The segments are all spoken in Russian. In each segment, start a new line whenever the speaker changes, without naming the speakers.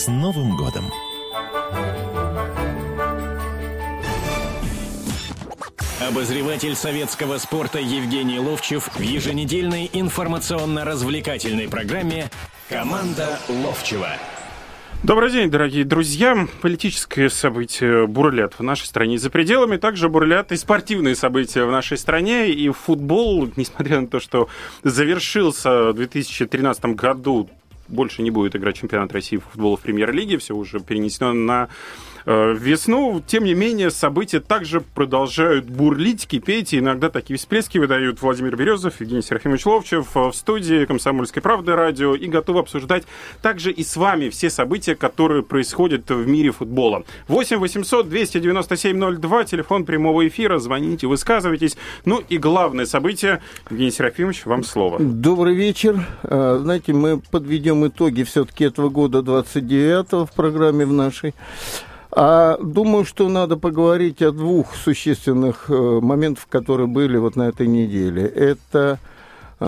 С Новым годом! Обозреватель советского спорта Евгений Ловчев в еженедельной информационно-развлекательной программе «Команда Ловчева».
Добрый день, дорогие друзья. Политические события бурлят в нашей стране за пределами. Также бурлят и спортивные события в нашей стране. И футбол, несмотря на то, что завершился в 2013 году больше не будет играть чемпионат России в футбол в премьер-лиге, все уже перенесено на весну, тем не менее, события также продолжают бурлить, кипеть, и иногда такие всплески выдают Владимир Березов, Евгений Серафимович Ловчев э, в студии «Комсомольской правды» радио, и готовы обсуждать также и с вами все события, которые происходят в мире футбола. 8 800 297 02, телефон прямого эфира, звоните, высказывайтесь. Ну и главное событие, Евгений Серафимович, вам слово.
Добрый вечер. Э, знаете, мы подведем итоги все-таки этого года 29 в программе в нашей. А думаю, что надо поговорить о двух существенных э, моментах, которые были вот на этой неделе. Это э,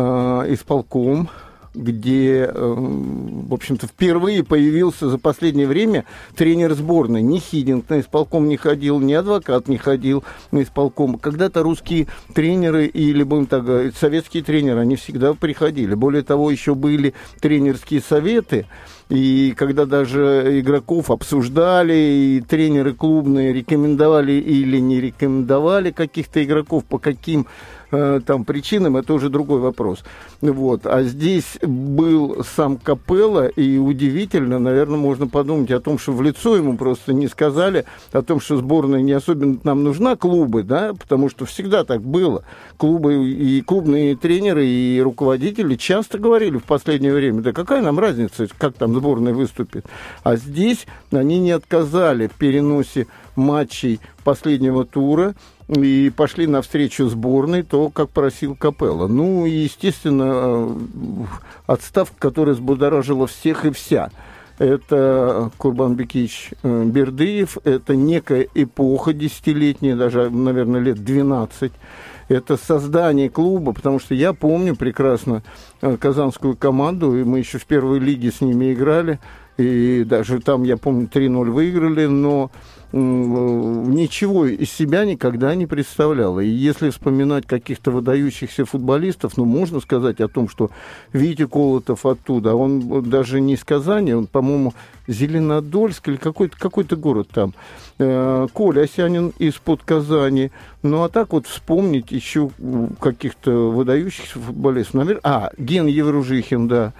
исполком, где, э, в общем-то, впервые появился за последнее время тренер сборной. Ни Хидинг на исполком не ходил, ни адвокат не ходил на исполком. Когда-то русские тренеры или, будем так говорить, советские тренеры, они всегда приходили. Более того, еще были тренерские советы, и когда даже игроков обсуждали, и тренеры клубные рекомендовали или не рекомендовали каких-то игроков, по каким Э, там причинам, это уже другой вопрос. Вот. А здесь был сам Капелла, и удивительно, наверное, можно подумать о том, что в лицо ему просто не сказали, о том, что сборная не особенно нам нужна, клубы, да, потому что всегда так было. Клубы и клубные тренеры, и руководители часто говорили в последнее время, да какая нам разница, как там сборная выступит. А здесь они не отказали в переносе матчей последнего тура, и пошли навстречу сборной, то, как просил Капелла. Ну, и, естественно, э, отставка, которая взбудоражила всех и вся. Это Курбан Бекич э, Бердыев, это некая эпоха десятилетняя, даже, наверное, лет 12. Это создание клуба, потому что я помню прекрасно э, казанскую команду, и мы еще в первой лиге с ними играли, и даже там, я помню, 3-0 выиграли, но ничего из себя никогда не представляла. И если вспоминать каких-то выдающихся футболистов, ну, можно сказать о том, что Витя Колотов оттуда, он даже не из Казани, он, по-моему, Зеленодольск или какой-то какой город там. Э, Коля Осянин из-под Казани. Ну, а так вот вспомнить еще каких-то выдающихся футболистов. Наверное, а, Ген Евружихин, да.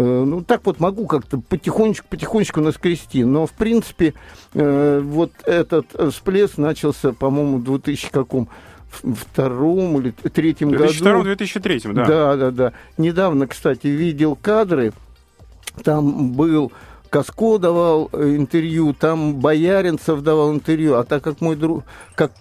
Э, ну, так вот могу как-то потихонечку, потихонечку наскрести. Но, в принципе, э, вот этот всплеск начался, по-моему, в 2000 каком втором или третьем 2002
году. 2003 да.
Да, да, да. Недавно, кстати, видел кадры. Там был Каско давал интервью, там Бояринцев давал интервью, а так как мой друг, как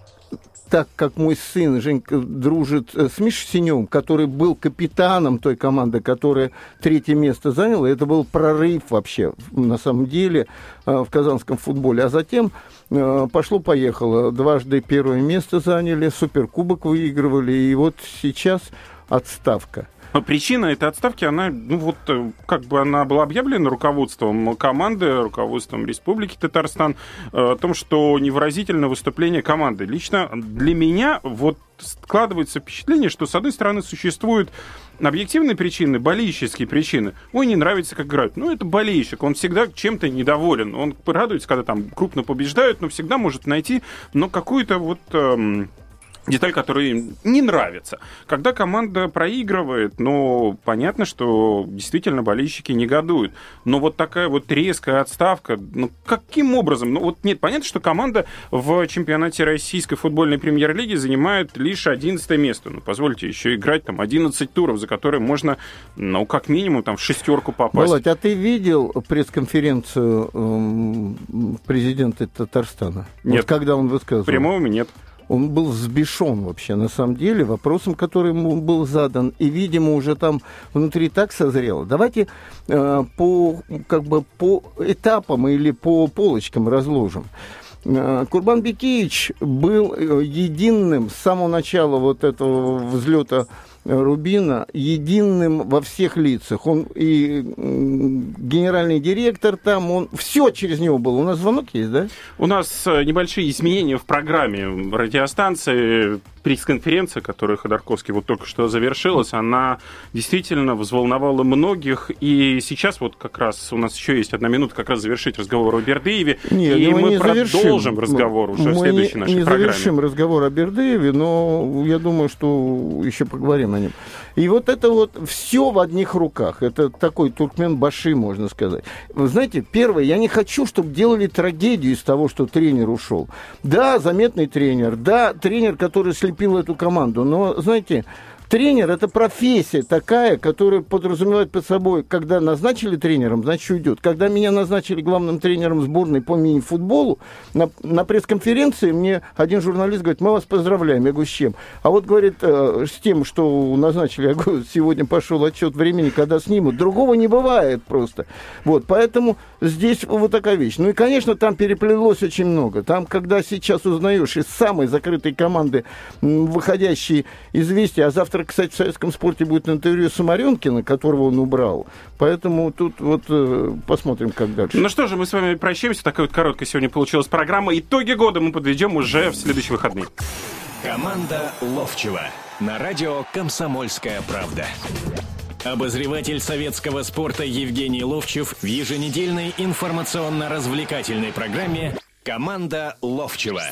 так как мой сын Женька дружит э, с Мишей Синевым, который был капитаном той команды, которая третье место заняла, это был прорыв вообще, на самом деле, э, в казанском футболе. А затем э, пошло-поехало. Дважды первое место заняли, суперкубок выигрывали, и вот сейчас отставка.
Причина этой отставки, она, ну вот, э, как бы она была объявлена руководством команды, руководством Республики Татарстан, э, о том, что невыразительное выступление команды. Лично для меня вот складывается впечатление, что, с одной стороны, существуют объективные причины, болельщические причины. Ой, не нравится, как играют. Ну, это болельщик, он всегда чем-то недоволен. Он радуется, когда там крупно побеждают, но всегда может найти, но какую-то вот... Эм, деталь, которая им не нравится. Когда команда проигрывает, ну, понятно, что действительно болельщики негодуют. Но вот такая вот резкая отставка, ну, каким образом? Ну, вот нет, понятно, что команда в чемпионате российской футбольной премьер-лиги занимает лишь 11 место. Ну, позвольте еще играть там 11 туров, за которые можно, ну, как минимум, там, в шестерку попасть.
Володь, а ты видел пресс-конференцию э, президента Татарстана?
Нет.
Вот когда он высказывал?
Прямого нет
он был взбешен вообще, на самом деле, вопросом, который ему был задан. И, видимо, уже там внутри так созрело. Давайте э, по, как бы по этапам или по полочкам разложим. Э, Курбан Бекеевич был э, единым с самого начала вот этого взлета Рубина единым во всех лицах. Он и генеральный директор там, он все через него было. У нас звонок есть, да?
У нас э, небольшие изменения в программе радиостанции пресс-конференция, которая Ходорковский вот только что завершилась, она действительно взволновала многих. И сейчас вот как раз у нас еще есть одна минута как раз завершить разговор о Бердыеве.
Нет,
и
мы,
мы
не
продолжим
завершим.
разговор уже
мы
в следующей
не,
нашей
не
программе.
завершим разговор о Бердыеве, но я думаю, что еще поговорим о нем. И вот это вот все в одних руках. Это такой туркмен баши, можно сказать. Вы знаете, первое, я не хочу, чтобы делали трагедию из того, что тренер ушел. Да, заметный тренер, да, тренер, который слепил эту команду, но, знаете, Тренер – это профессия такая, которая подразумевает под собой, когда назначили тренером, значит, уйдет. Когда меня назначили главным тренером сборной по мини-футболу, на, на пресс-конференции мне один журналист говорит, мы вас поздравляем. Я говорю, с чем? А вот, говорит, э, с тем, что назначили, я говорю, сегодня пошел отчет времени, когда снимут. Другого не бывает просто. Вот, поэтому здесь вот такая вещь. Ну и, конечно, там переплелось очень много. Там, когда сейчас узнаешь из самой закрытой команды выходящие известия, а завтра кстати, в советском спорте будет интервью Самаренкина, которого он убрал. Поэтому тут вот э, посмотрим, как дальше.
Ну что же, мы с вами прощаемся. Такая вот короткая сегодня получилась программа. Итоги года мы подведем уже в следующие выходные.
Команда Ловчева на радио «Комсомольская правда». Обозреватель советского спорта Евгений Ловчев в еженедельной информационно-развлекательной программе «Команда Ловчева».